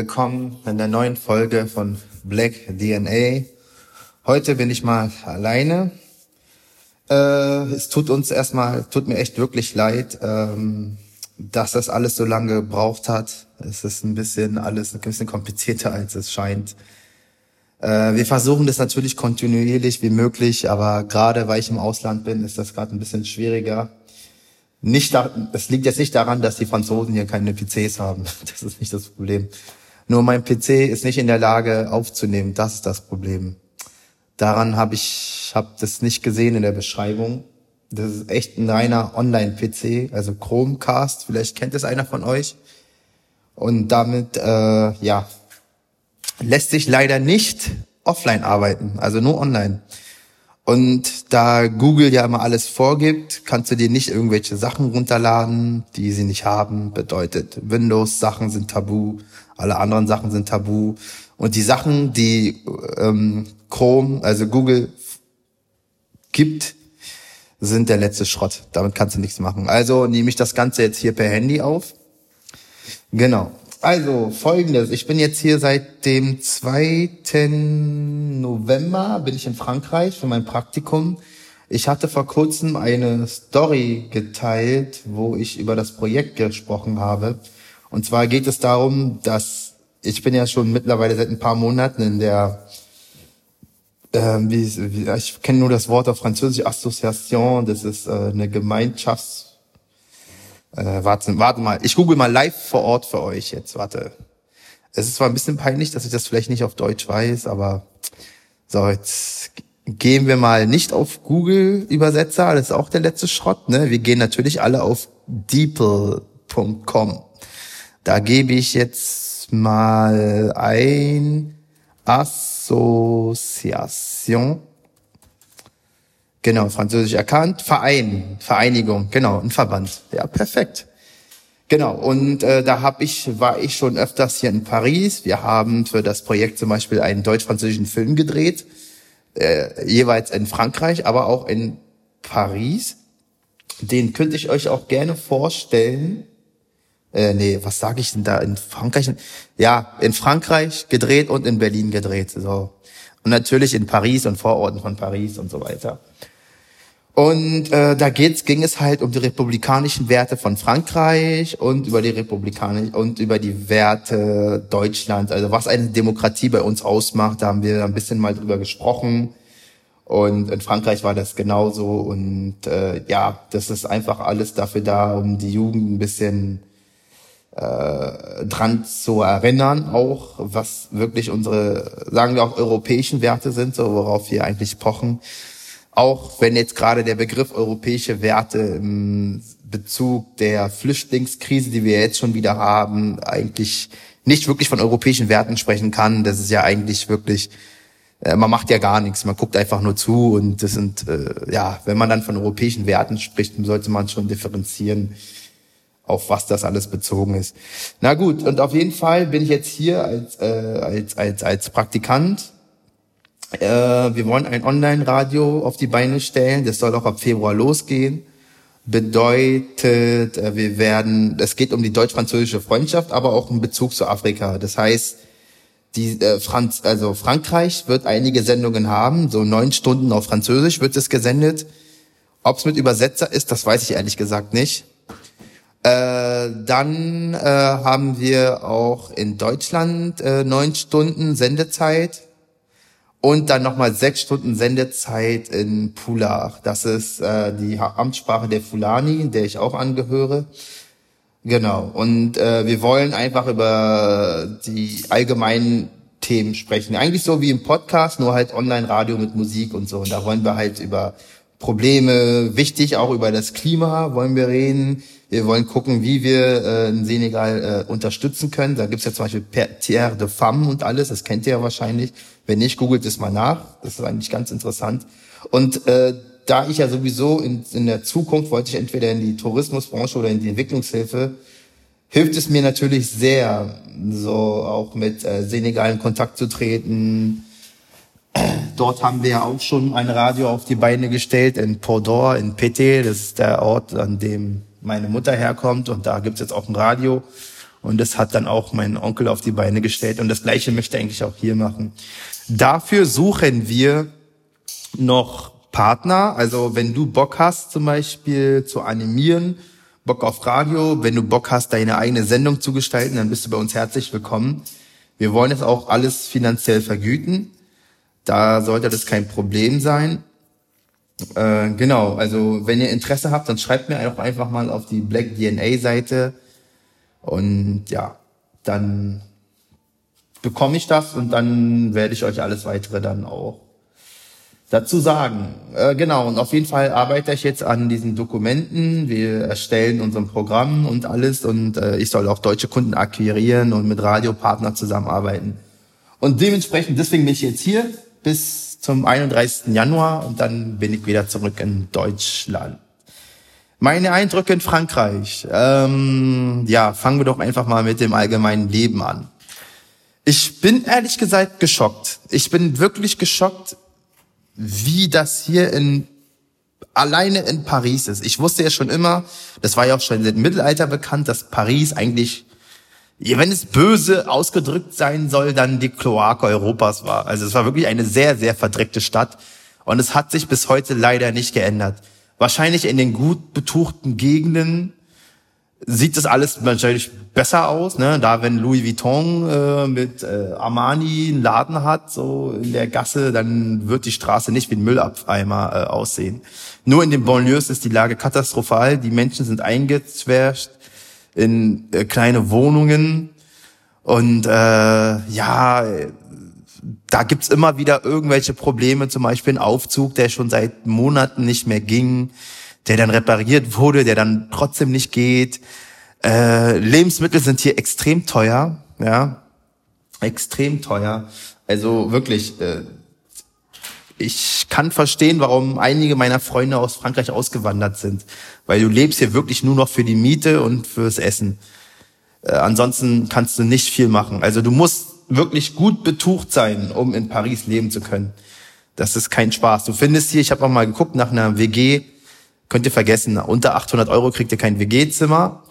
Willkommen in der neuen Folge von Black DNA. Heute bin ich mal alleine. Äh, es tut uns erstmal, tut mir echt wirklich leid, ähm, dass das alles so lange gebraucht hat. Es ist ein bisschen alles ein bisschen komplizierter, als es scheint. Äh, wir versuchen das natürlich kontinuierlich wie möglich, aber gerade weil ich im Ausland bin, ist das gerade ein bisschen schwieriger. Nicht da, das liegt jetzt nicht daran, dass die Franzosen hier keine PCs haben. Das ist nicht das Problem. Nur mein PC ist nicht in der Lage aufzunehmen. Das ist das Problem. Daran habe ich hab das nicht gesehen in der Beschreibung. Das ist echt ein reiner Online-PC, also Chromecast. Vielleicht kennt es einer von euch. Und damit, äh, ja, lässt sich leider nicht offline arbeiten, also nur online. Und da Google ja immer alles vorgibt, kannst du dir nicht irgendwelche Sachen runterladen, die sie nicht haben. Bedeutet, Windows-Sachen sind tabu, alle anderen Sachen sind tabu. Und die Sachen, die ähm, Chrome, also Google gibt, sind der letzte Schrott. Damit kannst du nichts machen. Also nehme ich das Ganze jetzt hier per Handy auf. Genau. Also folgendes, ich bin jetzt hier seit dem 2. November, bin ich in Frankreich für mein Praktikum. Ich hatte vor kurzem eine Story geteilt, wo ich über das Projekt gesprochen habe. Und zwar geht es darum, dass ich bin ja schon mittlerweile seit ein paar Monaten in der, äh, wie, wie, ich kenne nur das Wort auf Französisch, Association, das ist äh, eine Gemeinschafts äh, warte, warte mal, ich google mal live vor Ort für euch jetzt, warte. Es ist zwar ein bisschen peinlich, dass ich das vielleicht nicht auf Deutsch weiß, aber so, jetzt gehen wir mal nicht auf Google-Übersetzer, das ist auch der letzte Schrott, ne? Wir gehen natürlich alle auf deeple.com. Da gebe ich jetzt mal ein Association Genau, französisch erkannt. Verein, Vereinigung, genau, ein Verband. Ja, perfekt. Genau, und äh, da hab ich, war ich schon öfters hier in Paris. Wir haben für das Projekt zum Beispiel einen deutsch-französischen Film gedreht, äh, jeweils in Frankreich, aber auch in Paris. Den könnte ich euch auch gerne vorstellen. Äh, nee, was sage ich denn da? In Frankreich? Ja, in Frankreich gedreht und in Berlin gedreht. So. Und natürlich in Paris und Vororten von Paris und so weiter. Und äh, da geht's, ging es halt um die republikanischen Werte von Frankreich und über die republikanischen und über die Werte Deutschlands, also was eine Demokratie bei uns ausmacht. Da haben wir ein bisschen mal drüber gesprochen. Und in Frankreich war das genauso. Und äh, ja, das ist einfach alles dafür da, um die Jugend ein bisschen äh, dran zu erinnern, auch was wirklich unsere, sagen wir auch europäischen Werte sind, so worauf wir eigentlich pochen. Auch wenn jetzt gerade der Begriff europäische Werte im Bezug der Flüchtlingskrise, die wir jetzt schon wieder haben, eigentlich nicht wirklich von europäischen Werten sprechen kann. Das ist ja eigentlich wirklich, äh, man macht ja gar nichts, man guckt einfach nur zu und das sind, äh, ja, wenn man dann von europäischen Werten spricht, sollte man schon differenzieren, auf was das alles bezogen ist. Na gut, und auf jeden Fall bin ich jetzt hier als, äh, als, als, als Praktikant äh, wir wollen ein Online-Radio auf die Beine stellen. Das soll auch ab Februar losgehen. Bedeutet, äh, wir werden, es geht um die deutsch-französische Freundschaft, aber auch im Bezug zu Afrika. Das heißt, die äh, Franz, also Frankreich wird einige Sendungen haben, so neun Stunden auf Französisch wird es gesendet. Ob es mit Übersetzer ist, das weiß ich ehrlich gesagt nicht. Äh, dann äh, haben wir auch in Deutschland äh, neun Stunden Sendezeit und dann nochmal sechs Stunden Sendezeit in Pulach. Das ist äh, die Amtssprache der Fulani, der ich auch angehöre. Genau. Und äh, wir wollen einfach über die allgemeinen Themen sprechen. Eigentlich so wie im Podcast, nur halt Online-Radio mit Musik und so. Und da wollen wir halt über Probleme, wichtig auch über das Klima wollen wir reden. Wir wollen gucken, wie wir äh, in Senegal äh, unterstützen können. Da gibt's ja zum Beispiel Terre de Femme und alles, das kennt ihr ja wahrscheinlich. Wenn nicht, googelt es mal nach. Das ist eigentlich ganz interessant. Und äh, da ich ja sowieso in, in der Zukunft wollte ich entweder in die Tourismusbranche oder in die Entwicklungshilfe, hilft es mir natürlich sehr, so auch mit äh, Senegal in Kontakt zu treten. Dort haben wir ja auch schon ein Radio auf die Beine gestellt in Podor, in Pété. Das ist der Ort, an dem meine Mutter herkommt. Und da gibt's jetzt auch ein Radio. Und das hat dann auch mein Onkel auf die Beine gestellt. Und das Gleiche möchte eigentlich auch hier machen. Dafür suchen wir noch Partner. Also wenn du Bock hast, zum Beispiel zu animieren, Bock auf Radio, wenn du Bock hast, deine eigene Sendung zu gestalten, dann bist du bei uns herzlich willkommen. Wir wollen es auch alles finanziell vergüten. Da sollte das kein Problem sein. Äh, genau, also wenn ihr Interesse habt, dann schreibt mir auch einfach mal auf die Black DNA Seite und ja, dann bekomme ich das und dann werde ich euch alles weitere dann auch dazu sagen. Äh, genau, und auf jeden Fall arbeite ich jetzt an diesen Dokumenten. Wir erstellen unser Programm und alles und äh, ich soll auch deutsche Kunden akquirieren und mit Radiopartnern zusammenarbeiten. Und dementsprechend, deswegen bin ich jetzt hier bis zum 31. Januar und dann bin ich wieder zurück in Deutschland. Meine Eindrücke in Frankreich. Ähm, ja, fangen wir doch einfach mal mit dem allgemeinen Leben an. Ich bin ehrlich gesagt geschockt. Ich bin wirklich geschockt, wie das hier in alleine in Paris ist. Ich wusste ja schon immer, das war ja auch schon im Mittelalter bekannt, dass Paris eigentlich wenn es böse ausgedrückt sein soll, dann die Kloake Europas war. Also es war wirklich eine sehr, sehr verdreckte Stadt. Und es hat sich bis heute leider nicht geändert. Wahrscheinlich in den gut betuchten Gegenden sieht das alles natürlich besser aus. Ne? Da wenn Louis Vuitton äh, mit äh, Armani einen Laden hat, so in der Gasse, dann wird die Straße nicht wie ein Müllabeimer äh, aussehen. Nur in den Banlieues ist die Lage katastrophal. Die Menschen sind eingezwärscht in äh, kleine Wohnungen und äh, ja, da gibt's immer wieder irgendwelche Probleme, zum Beispiel ein Aufzug, der schon seit Monaten nicht mehr ging, der dann repariert wurde, der dann trotzdem nicht geht. Äh, Lebensmittel sind hier extrem teuer, ja, extrem teuer. Also wirklich, äh, ich kann verstehen, warum einige meiner Freunde aus Frankreich ausgewandert sind, weil du lebst hier wirklich nur noch für die Miete und fürs Essen. Äh, ansonsten kannst du nicht viel machen. Also du musst wirklich gut betucht sein, um in Paris leben zu können. Das ist kein Spaß. Du findest hier, ich habe auch mal geguckt nach einer WG, könnt ihr vergessen, unter 800 Euro kriegt ihr kein WG-Zimmer.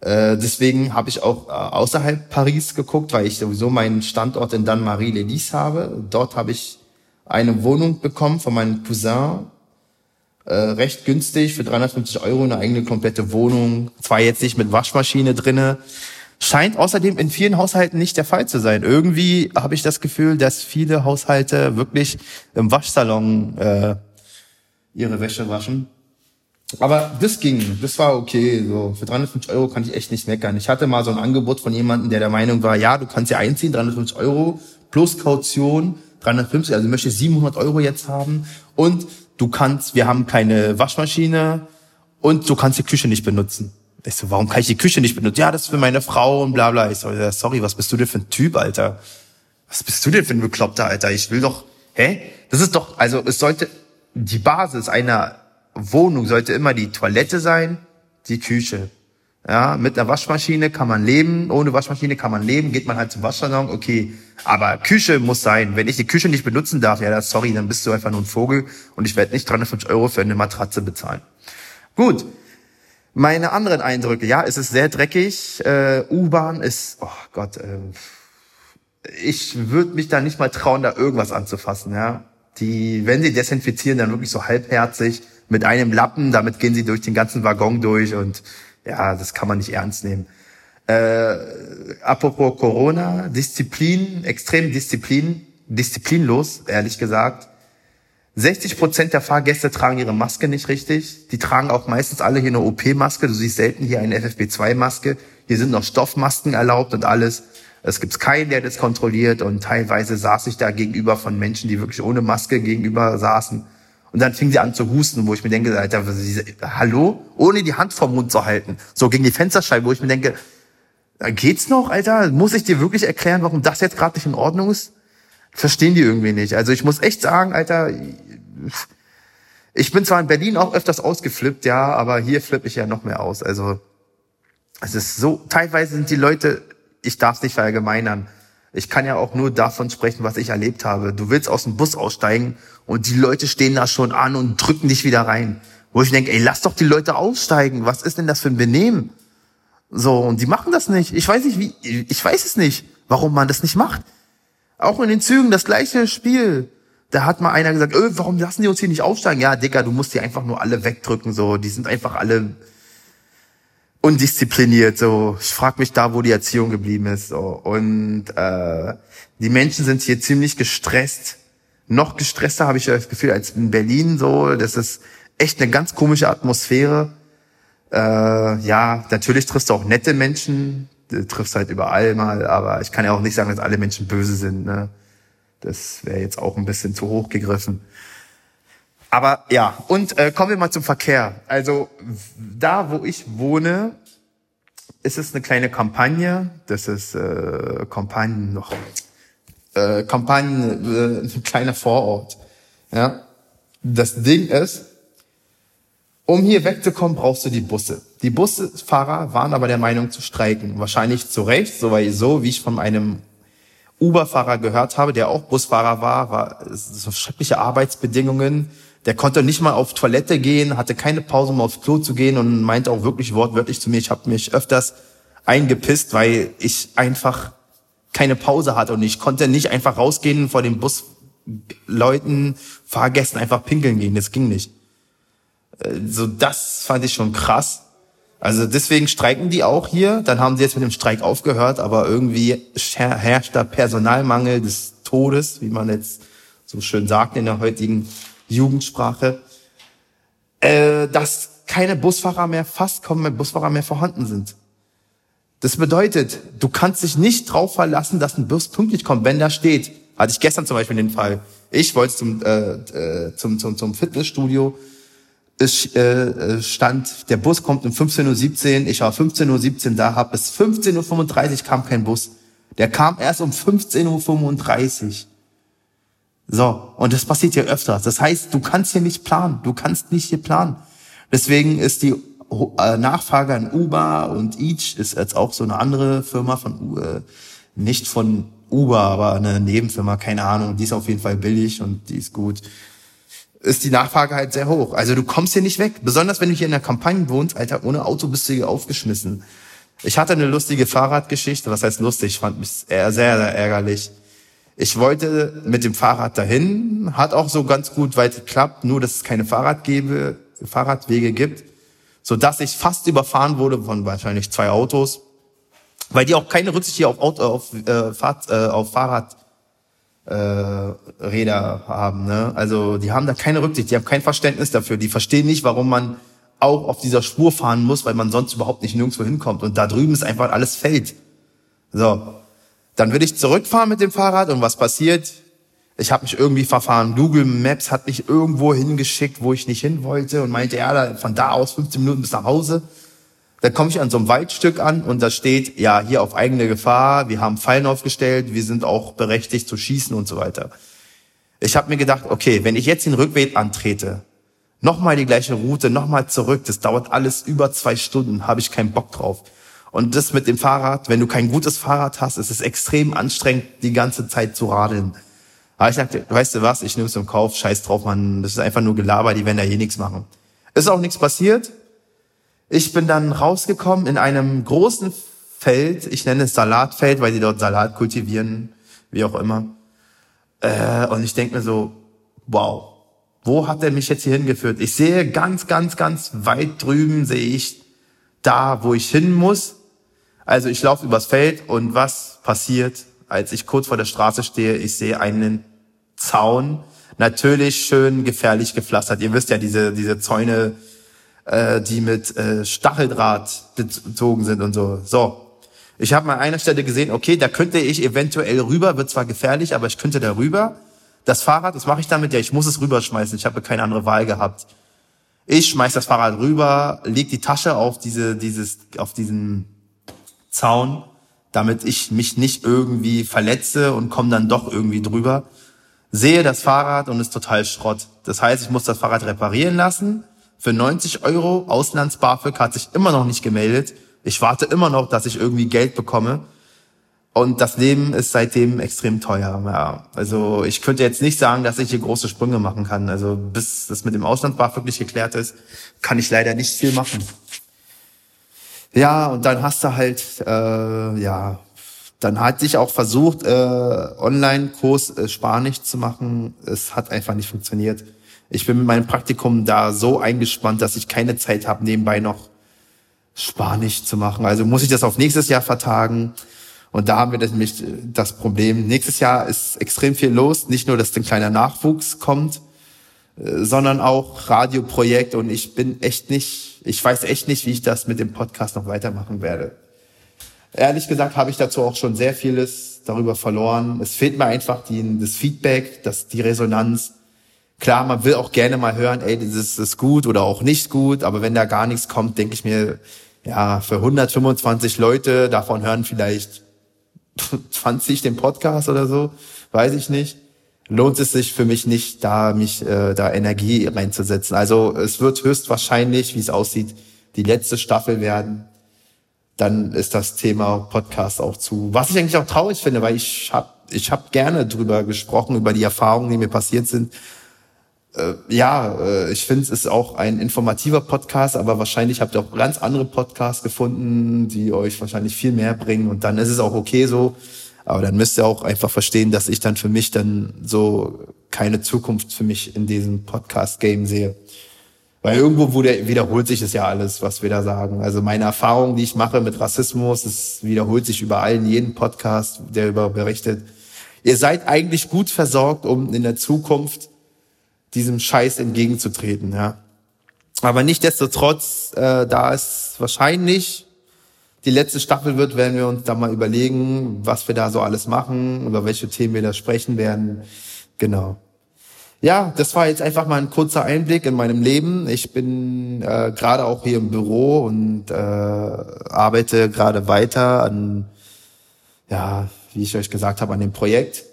Äh, deswegen habe ich auch äh, außerhalb Paris geguckt, weil ich sowieso meinen Standort in Danmarie-les-Lys habe. Dort habe ich eine Wohnung bekommen von meinem Cousin, äh, recht günstig für 350 Euro eine eigene komplette Wohnung. Zwar jetzt nicht mit Waschmaschine drinne, scheint außerdem in vielen Haushalten nicht der Fall zu sein. Irgendwie habe ich das Gefühl, dass viele Haushalte wirklich im Waschsalon äh, ihre Wäsche waschen. Aber das ging, das war okay. So für 350 Euro kann ich echt nicht meckern. Ich hatte mal so ein Angebot von jemandem, der der Meinung war, ja, du kannst ja einziehen, 350 Euro plus Kaution 350, also ich möchte 700 Euro jetzt haben und du kannst, wir haben keine Waschmaschine und du kannst die Küche nicht benutzen. Ich so, warum kann ich die Küche nicht benutzen? Ja, das ist für meine Frau und bla bla. Ich so, sorry, was bist du denn für ein Typ, Alter? Was bist du denn für ein Bekloppter, Alter? Ich will doch, hä? Das ist doch, also es sollte, die Basis einer Wohnung sollte immer die Toilette sein, die Küche. Ja, mit einer Waschmaschine kann man leben, ohne Waschmaschine kann man leben, geht man halt zum Waschsalon, okay. Aber Küche muss sein. Wenn ich die Küche nicht benutzen darf, ja, sorry, dann bist du einfach nur ein Vogel und ich werde nicht 350 Euro für eine Matratze bezahlen. Gut. Meine anderen Eindrücke, ja, es ist sehr dreckig. Äh, U-Bahn ist, oh Gott, äh, ich würde mich da nicht mal trauen, da irgendwas anzufassen, ja. Die, wenn sie desinfizieren, dann wirklich so halbherzig mit einem Lappen, damit gehen sie durch den ganzen Waggon durch und ja, das kann man nicht ernst nehmen. Äh, apropos Corona, Disziplin, extrem Disziplin, disziplinlos, ehrlich gesagt. 60 Prozent der Fahrgäste tragen ihre Maske nicht richtig. Die tragen auch meistens alle hier eine OP-Maske. Du siehst selten hier eine FFP2-Maske. Hier sind noch Stoffmasken erlaubt und alles. Es gibt keinen, der das kontrolliert. Und teilweise saß ich da gegenüber von Menschen, die wirklich ohne Maske gegenüber saßen. Und dann fing sie an zu husten, wo ich mir denke, Alter, hallo? Ohne die Hand vom Mund zu halten. So gegen die Fensterscheibe, wo ich mir denke, äh, geht's noch, Alter? Muss ich dir wirklich erklären, warum das jetzt gerade nicht in Ordnung ist? Verstehen die irgendwie nicht. Also ich muss echt sagen, Alter, ich bin zwar in Berlin auch öfters ausgeflippt, ja, aber hier flippe ich ja noch mehr aus. Also es ist so, teilweise sind die Leute, ich darf es nicht verallgemeinern, ich kann ja auch nur davon sprechen, was ich erlebt habe. Du willst aus dem Bus aussteigen und die Leute stehen da schon an und drücken dich wieder rein. Wo ich denke, ey, lass doch die Leute aussteigen. Was ist denn das für ein Benehmen? So, und die machen das nicht. Ich weiß nicht, wie, ich weiß es nicht, warum man das nicht macht. Auch in den Zügen das gleiche Spiel. Da hat mal einer gesagt, öh, warum lassen die uns hier nicht aufsteigen? Ja, Dicker, du musst die einfach nur alle wegdrücken, so. Die sind einfach alle undiszipliniert, so. Ich frage mich da, wo die Erziehung geblieben ist, so. Und, äh, die Menschen sind hier ziemlich gestresst. Noch gestresster habe ich das Gefühl als in Berlin, so. Das ist echt eine ganz komische Atmosphäre. Äh, ja, natürlich triffst du auch nette Menschen, du triffst halt überall mal, aber ich kann ja auch nicht sagen, dass alle Menschen böse sind. Ne? Das wäre jetzt auch ein bisschen zu hoch gegriffen. Aber ja, und äh, kommen wir mal zum Verkehr. Also da, wo ich wohne, ist es eine kleine Kampagne. Das ist äh, Kampagne noch äh, Kampagne, äh, ein kleiner Vorort. Ja, das Ding ist, um hier wegzukommen, brauchst du die Busse. Die Busfahrer waren aber der Meinung zu streiken. Wahrscheinlich zu Recht, so, weil so wie ich von einem Uber-Fahrer gehört habe, der auch Busfahrer war, war so schreckliche Arbeitsbedingungen. Der konnte nicht mal auf Toilette gehen, hatte keine Pause, um aufs Klo zu gehen und meinte auch wirklich wortwörtlich zu mir, ich habe mich öfters eingepisst, weil ich einfach keine Pause hatte und ich konnte nicht einfach rausgehen vor den Busleuten, Fahrgästen einfach pinkeln gehen. Das ging nicht. Äh, so das fand ich schon krass. Also deswegen streiken die auch hier. Dann haben sie jetzt mit dem Streik aufgehört, aber irgendwie herrscht da Personalmangel des Todes, wie man jetzt so schön sagt in der heutigen Jugendsprache, äh, dass keine Busfahrer mehr, fast kaum Busfahrer mehr vorhanden sind. Das bedeutet, du kannst dich nicht drauf verlassen, dass ein Bus pünktlich kommt, wenn da steht. Hatte ich gestern zum Beispiel den Fall. Ich wollte zum, äh, äh, zum, zum, zum Fitnessstudio es äh, stand, der Bus kommt um 15.17 Uhr, ich war 15.17 Uhr da, hab bis 15.35 Uhr kam kein Bus. Der kam erst um 15.35 Uhr. So, und das passiert hier öfter. Das heißt, du kannst hier nicht planen, du kannst nicht hier planen. Deswegen ist die äh, Nachfrage an Uber und Each ist jetzt auch so eine andere Firma von, äh, nicht von Uber, aber eine Nebenfirma, keine Ahnung, die ist auf jeden Fall billig und die ist gut ist die Nachfrage halt sehr hoch. Also du kommst hier nicht weg. Besonders wenn du hier in der Kampagne wohnst, Alter, ohne Auto bist du hier aufgeschmissen. Ich hatte eine lustige Fahrradgeschichte. Was heißt lustig? Ich fand mich sehr, sehr ärgerlich. Ich wollte mit dem Fahrrad dahin, hat auch so ganz gut weit geklappt, nur dass es keine Fahrradgebe, Fahrradwege gibt, so dass ich fast überfahren wurde von wahrscheinlich zwei Autos, weil die auch keine Rücksicht hier auf, Auto, auf, äh, Fahrt, äh, auf Fahrrad äh, Räder haben. Ne? Also die haben da keine Rücksicht, die haben kein Verständnis dafür. Die verstehen nicht, warum man auch auf dieser Spur fahren muss, weil man sonst überhaupt nicht nirgendwo hinkommt. Und da drüben ist einfach alles Feld. So, dann will ich zurückfahren mit dem Fahrrad und was passiert? Ich habe mich irgendwie verfahren. Google Maps hat mich irgendwo hingeschickt, wo ich nicht hin wollte und meinte, ja, von da aus 15 Minuten bis nach Hause. Da komme ich an so einem Waldstück an und da steht, ja, hier auf eigene Gefahr, wir haben Fallen aufgestellt, wir sind auch berechtigt zu schießen und so weiter. Ich habe mir gedacht, okay, wenn ich jetzt den Rückweg antrete, nochmal die gleiche Route, nochmal zurück, das dauert alles über zwei Stunden, habe ich keinen Bock drauf. Und das mit dem Fahrrad, wenn du kein gutes Fahrrad hast, ist es extrem anstrengend, die ganze Zeit zu radeln. Aber ich dachte, weißt du was, ich nehme es im Kauf, scheiß drauf, man, das ist einfach nur Gelaber, die werden da eh nichts machen. Ist auch nichts passiert, ich bin dann rausgekommen in einem großen Feld, ich nenne es Salatfeld, weil die dort Salat kultivieren, wie auch immer. Äh, und ich denke mir so, wow, wo hat er mich jetzt hier hingeführt? Ich sehe ganz, ganz, ganz weit drüben, sehe ich da, wo ich hin muss. Also ich laufe übers Feld und was passiert, als ich kurz vor der Straße stehe? Ich sehe einen Zaun, natürlich schön gefährlich gepflastert. Ihr wisst ja, diese, diese Zäune, äh, die mit äh, Stacheldraht bezogen sind und so. So. Ich habe mal an einer Stelle gesehen, okay, da könnte ich eventuell rüber, wird zwar gefährlich, aber ich könnte da rüber. Das Fahrrad, was mache ich damit? Ja, ich muss es rüberschmeißen. Ich habe keine andere Wahl gehabt. Ich schmeiß das Fahrrad rüber, leg die Tasche auf diese, dieses, auf diesen Zaun, damit ich mich nicht irgendwie verletze und komme dann doch irgendwie drüber. Sehe das Fahrrad und ist total Schrott. Das heißt, ich muss das Fahrrad reparieren lassen für 90 Euro Auslands-BAföG hat sich immer noch nicht gemeldet. Ich warte immer noch, dass ich irgendwie Geld bekomme. Und das Leben ist seitdem extrem teuer. Ja, also ich könnte jetzt nicht sagen, dass ich hier große Sprünge machen kann. Also bis das mit dem Ausland-BAföG nicht geklärt ist, kann ich leider nicht viel machen. Ja, und dann hast du halt, äh, ja, dann hatte ich auch versucht, äh, Online-Kurs äh, Spanisch zu machen. Es hat einfach nicht funktioniert. Ich bin mit meinem Praktikum da so eingespannt, dass ich keine Zeit habe, nebenbei noch Spanisch zu machen. Also muss ich das auf nächstes Jahr vertagen. Und da haben wir nämlich das Problem. Nächstes Jahr ist extrem viel los. Nicht nur, dass ein kleiner Nachwuchs kommt, äh, sondern auch Radioprojekt. Und ich bin echt nicht, ich weiß echt nicht, wie ich das mit dem Podcast noch weitermachen werde. Ehrlich gesagt habe ich dazu auch schon sehr vieles darüber verloren. Es fehlt mir einfach die, das Feedback, das, die Resonanz. Klar, man will auch gerne mal hören, ey, das ist gut oder auch nicht gut, aber wenn da gar nichts kommt, denke ich mir, ja, für 125 Leute, davon hören vielleicht 20 den Podcast oder so, weiß ich nicht, lohnt es sich für mich nicht, da mich äh, da Energie reinzusetzen. Also es wird höchstwahrscheinlich, wie es aussieht, die letzte Staffel werden. Dann ist das Thema Podcast auch zu. Was ich eigentlich auch traurig finde, weil ich habe ich hab gerne drüber gesprochen, über die Erfahrungen, die mir passiert sind. Äh, ja, äh, ich finde, es ist auch ein informativer Podcast, aber wahrscheinlich habt ihr auch ganz andere Podcasts gefunden, die euch wahrscheinlich viel mehr bringen und dann ist es auch okay so. Aber dann müsst ihr auch einfach verstehen, dass ich dann für mich dann so keine Zukunft für mich in diesem Podcast-Game sehe. Weil irgendwo wurde, wiederholt sich es ja alles, was wir da sagen. Also meine Erfahrung, die ich mache mit Rassismus, es wiederholt sich überall in jedem Podcast, der über berichtet. Ihr seid eigentlich gut versorgt, um in der Zukunft diesem Scheiß entgegenzutreten, ja. Aber nichtdestotrotz, äh, da es wahrscheinlich die letzte Staffel wird, werden wir uns da mal überlegen, was wir da so alles machen, über welche Themen wir da sprechen werden. Genau. Ja, das war jetzt einfach mal ein kurzer Einblick in meinem Leben. Ich bin äh, gerade auch hier im Büro und äh, arbeite gerade weiter an, ja, wie ich euch gesagt habe, an dem Projekt.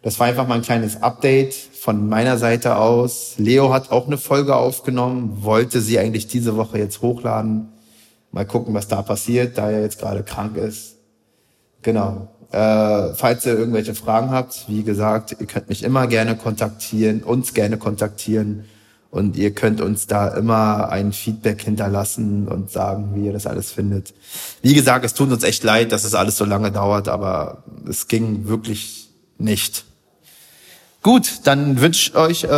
Das war einfach mal ein kleines Update von meiner Seite aus. Leo hat auch eine Folge aufgenommen, wollte sie eigentlich diese Woche jetzt hochladen. Mal gucken, was da passiert, da er jetzt gerade krank ist. Genau. Äh, falls ihr irgendwelche Fragen habt, wie gesagt, ihr könnt mich immer gerne kontaktieren, uns gerne kontaktieren und ihr könnt uns da immer ein Feedback hinterlassen und sagen, wie ihr das alles findet. Wie gesagt, es tut uns echt leid, dass es alles so lange dauert, aber es ging wirklich nicht. Gut, dann wünsche ich euch, äh,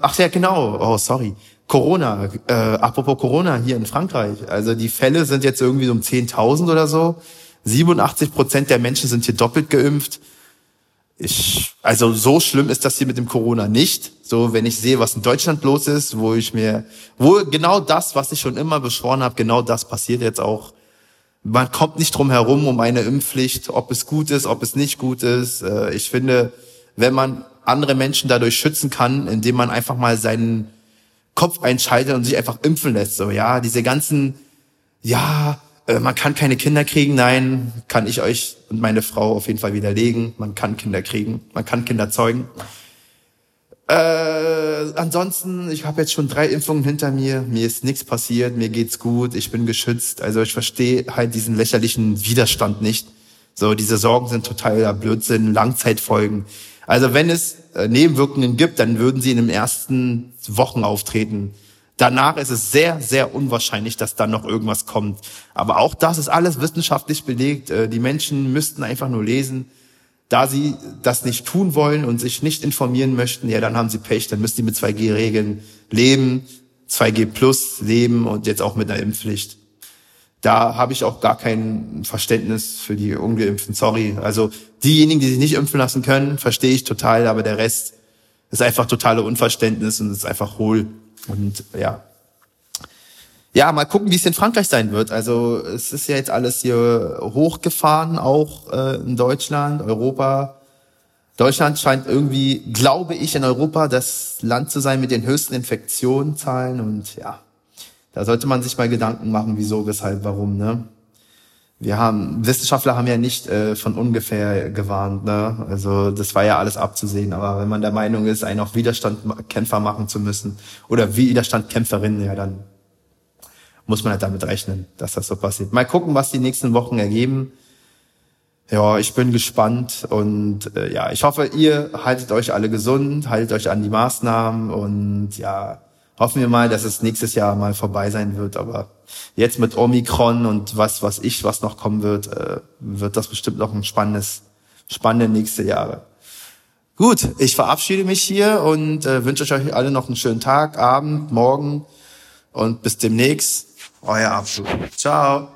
ach ja, genau, oh sorry, Corona, äh, apropos Corona hier in Frankreich. Also die Fälle sind jetzt irgendwie um 10.000 oder so. 87 Prozent der Menschen sind hier doppelt geimpft. Ich, also so schlimm ist das hier mit dem Corona nicht. So, wenn ich sehe, was in Deutschland los ist, wo ich mir, wo genau das, was ich schon immer beschworen habe, genau das passiert jetzt auch. Man kommt nicht drum herum um eine Impfpflicht, ob es gut ist, ob es nicht gut ist. Äh, ich finde, wenn man andere Menschen dadurch schützen kann, indem man einfach mal seinen Kopf einschaltet und sich einfach impfen lässt. So, ja, diese ganzen, ja, äh, man kann keine Kinder kriegen. Nein, kann ich euch und meine Frau auf jeden Fall widerlegen. Man kann Kinder kriegen, man kann Kinder zeugen. Äh, ansonsten, ich habe jetzt schon drei Impfungen hinter mir. Mir ist nichts passiert, mir geht's gut, ich bin geschützt. Also ich verstehe halt diesen lächerlichen Widerstand nicht. So, diese Sorgen sind totaler Blödsinn, Langzeitfolgen. Also wenn es äh, Nebenwirkungen gibt, dann würden sie in den ersten Wochen auftreten. Danach ist es sehr, sehr unwahrscheinlich, dass dann noch irgendwas kommt. Aber auch das ist alles wissenschaftlich belegt. Äh, die Menschen müssten einfach nur lesen. Da sie das nicht tun wollen und sich nicht informieren möchten, ja, dann haben sie Pech, dann müssen sie mit 2G-Regeln leben, 2G plus leben und jetzt auch mit einer Impfpflicht da habe ich auch gar kein Verständnis für die Ungeimpften. Sorry. Also diejenigen, die sich nicht impfen lassen können, verstehe ich total, aber der Rest ist einfach totale Unverständnis und ist einfach hohl. Und ja. Ja, mal gucken, wie es in Frankreich sein wird. Also es ist ja jetzt alles hier hochgefahren, auch äh, in Deutschland, Europa. Deutschland scheint irgendwie, glaube ich, in Europa das Land zu sein mit den höchsten Infektionszahlen und ja, da sollte man sich mal Gedanken machen, wieso, weshalb, warum. Ne? Wir haben Wissenschaftler haben ja nicht äh, von ungefähr gewarnt. Ne? Also das war ja alles abzusehen. Aber wenn man der Meinung ist, einen auf Widerstandkämpfer machen zu müssen oder Widerstandkämpferin, ja, dann muss man halt damit rechnen, dass das so passiert. Mal gucken, was die nächsten Wochen ergeben. Ja, ich bin gespannt und äh, ja, ich hoffe, ihr haltet euch alle gesund, haltet euch an die Maßnahmen und ja, hoffen wir mal, dass es nächstes Jahr mal vorbei sein wird. Aber jetzt mit Omikron und was, was ich, was noch kommen wird, äh, wird das bestimmt noch ein spannendes, spannende nächste Jahre. Gut, ich verabschiede mich hier und äh, wünsche euch alle noch einen schönen Tag, Abend, Morgen und bis demnächst. Euer Abschluss. Ciao.